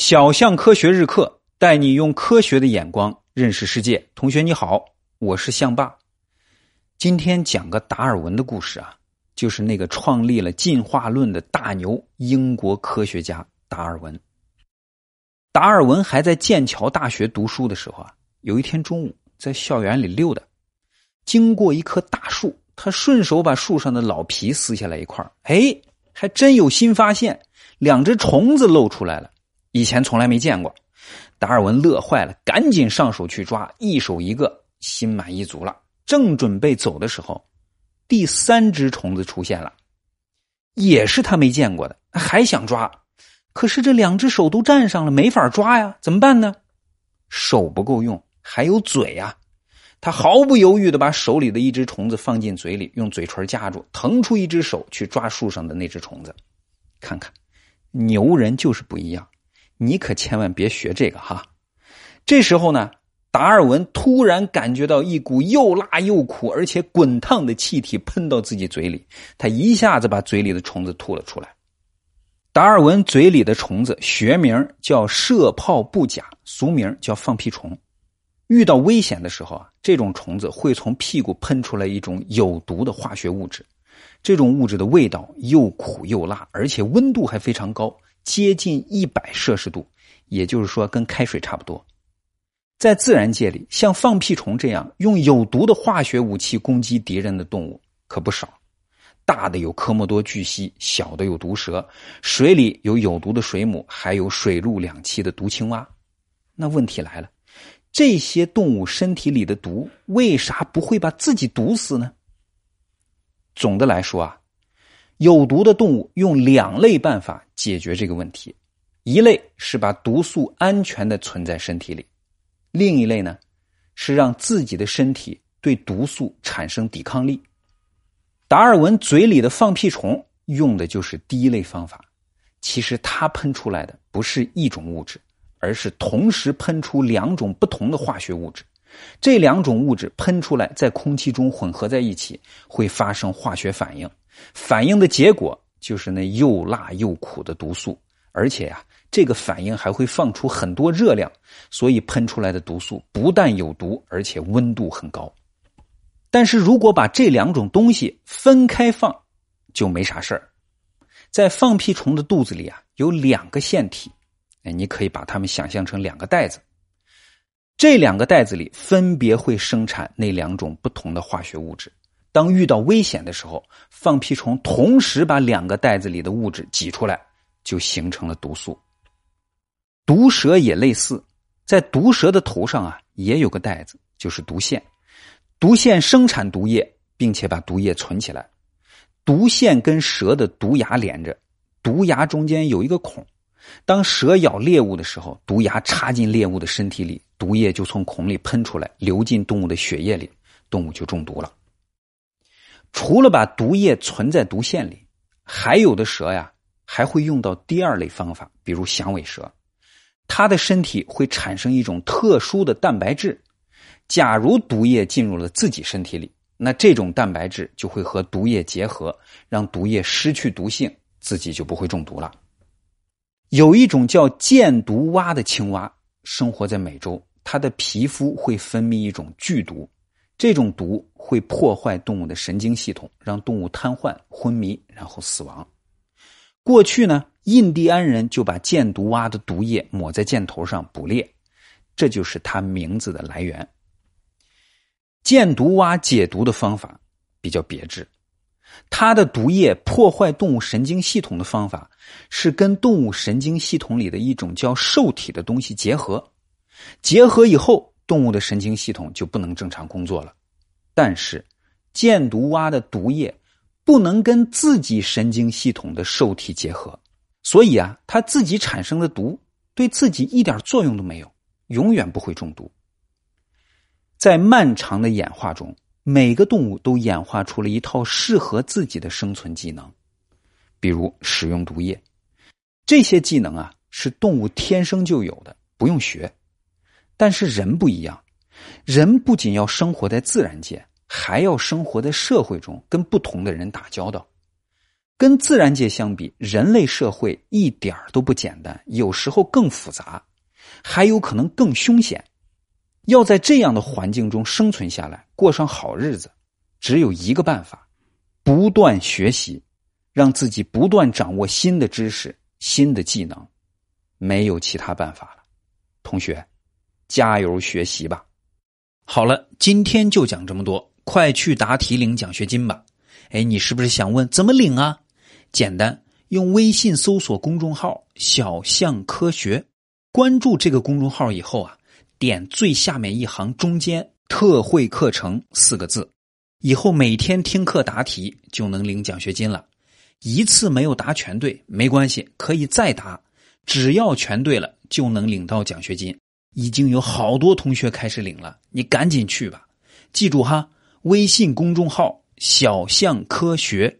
小象科学日课带你用科学的眼光认识世界。同学你好，我是象爸。今天讲个达尔文的故事啊，就是那个创立了进化论的大牛——英国科学家达尔文。达尔文还在剑桥大学读书的时候啊，有一天中午在校园里溜达，经过一棵大树，他顺手把树上的老皮撕下来一块哎，还真有新发现，两只虫子露出来了。以前从来没见过，达尔文乐坏了，赶紧上手去抓，一手一个，心满意足了。正准备走的时候，第三只虫子出现了，也是他没见过的，还想抓，可是这两只手都占上了，没法抓呀，怎么办呢？手不够用，还有嘴啊！他毫不犹豫的把手里的一只虫子放进嘴里，用嘴唇夹住，腾出一只手去抓树上的那只虫子。看看，牛人就是不一样。你可千万别学这个哈！这时候呢，达尔文突然感觉到一股又辣又苦而且滚烫的气体喷到自己嘴里，他一下子把嘴里的虫子吐了出来。达尔文嘴里的虫子学名叫射炮布甲，俗名叫放屁虫。遇到危险的时候啊，这种虫子会从屁股喷出来一种有毒的化学物质，这种物质的味道又苦又辣，而且温度还非常高。接近一百摄氏度，也就是说跟开水差不多。在自然界里，像放屁虫这样用有毒的化学武器攻击敌人的动物可不少。大的有科莫多巨蜥，小的有毒蛇，水里有有毒的水母，还有水陆两栖的毒青蛙。那问题来了，这些动物身体里的毒为啥不会把自己毒死呢？总的来说啊。有毒的动物用两类办法解决这个问题，一类是把毒素安全的存在身体里，另一类呢是让自己的身体对毒素产生抵抗力。达尔文嘴里的放屁虫用的就是第一类方法，其实它喷出来的不是一种物质，而是同时喷出两种不同的化学物质，这两种物质喷出来在空气中混合在一起，会发生化学反应。反应的结果就是那又辣又苦的毒素，而且呀，这个反应还会放出很多热量，所以喷出来的毒素不但有毒，而且温度很高。但是如果把这两种东西分开放，就没啥事儿。在放屁虫的肚子里啊，有两个腺体，哎，你可以把它们想象成两个袋子，这两个袋子里分别会生产那两种不同的化学物质。当遇到危险的时候，放屁虫同时把两个袋子里的物质挤出来，就形成了毒素。毒蛇也类似，在毒蛇的头上啊，也有个袋子，就是毒腺。毒腺生产毒液，并且把毒液存起来。毒腺跟蛇的毒牙连着，毒牙中间有一个孔。当蛇咬猎物的时候，毒牙插进猎物的身体里，毒液就从孔里喷出来，流进动物的血液里，动物就中毒了。除了把毒液存在毒腺里，还有的蛇呀，还会用到第二类方法，比如响尾蛇，它的身体会产生一种特殊的蛋白质。假如毒液进入了自己身体里，那这种蛋白质就会和毒液结合，让毒液失去毒性，自己就不会中毒了。有一种叫箭毒蛙的青蛙，生活在美洲，它的皮肤会分泌一种剧毒。这种毒会破坏动物的神经系统，让动物瘫痪、昏迷，然后死亡。过去呢，印第安人就把箭毒蛙的毒液抹在箭头上捕猎，这就是它名字的来源。箭毒蛙解毒的方法比较别致，它的毒液破坏动物神经系统的方法是跟动物神经系统里的一种叫受体的东西结合，结合以后。动物的神经系统就不能正常工作了，但是箭毒蛙的毒液不能跟自己神经系统的受体结合，所以啊，它自己产生的毒对自己一点作用都没有，永远不会中毒。在漫长的演化中，每个动物都演化出了一套适合自己的生存技能，比如使用毒液，这些技能啊是动物天生就有的，不用学。但是人不一样，人不仅要生活在自然界，还要生活在社会中，跟不同的人打交道。跟自然界相比，人类社会一点都不简单，有时候更复杂，还有可能更凶险。要在这样的环境中生存下来，过上好日子，只有一个办法：不断学习，让自己不断掌握新的知识、新的技能，没有其他办法了。同学，加油学习吧！好了，今天就讲这么多，快去答题领奖学金吧！哎，你是不是想问怎么领啊？简单，用微信搜索公众号“小象科学”，关注这个公众号以后啊，点最下面一行中间“特惠课程”四个字，以后每天听课答题就能领奖学金了。一次没有答全对没关系，可以再答，只要全对了就能领到奖学金。已经有好多同学开始领了，你赶紧去吧！记住哈，微信公众号“小象科学”。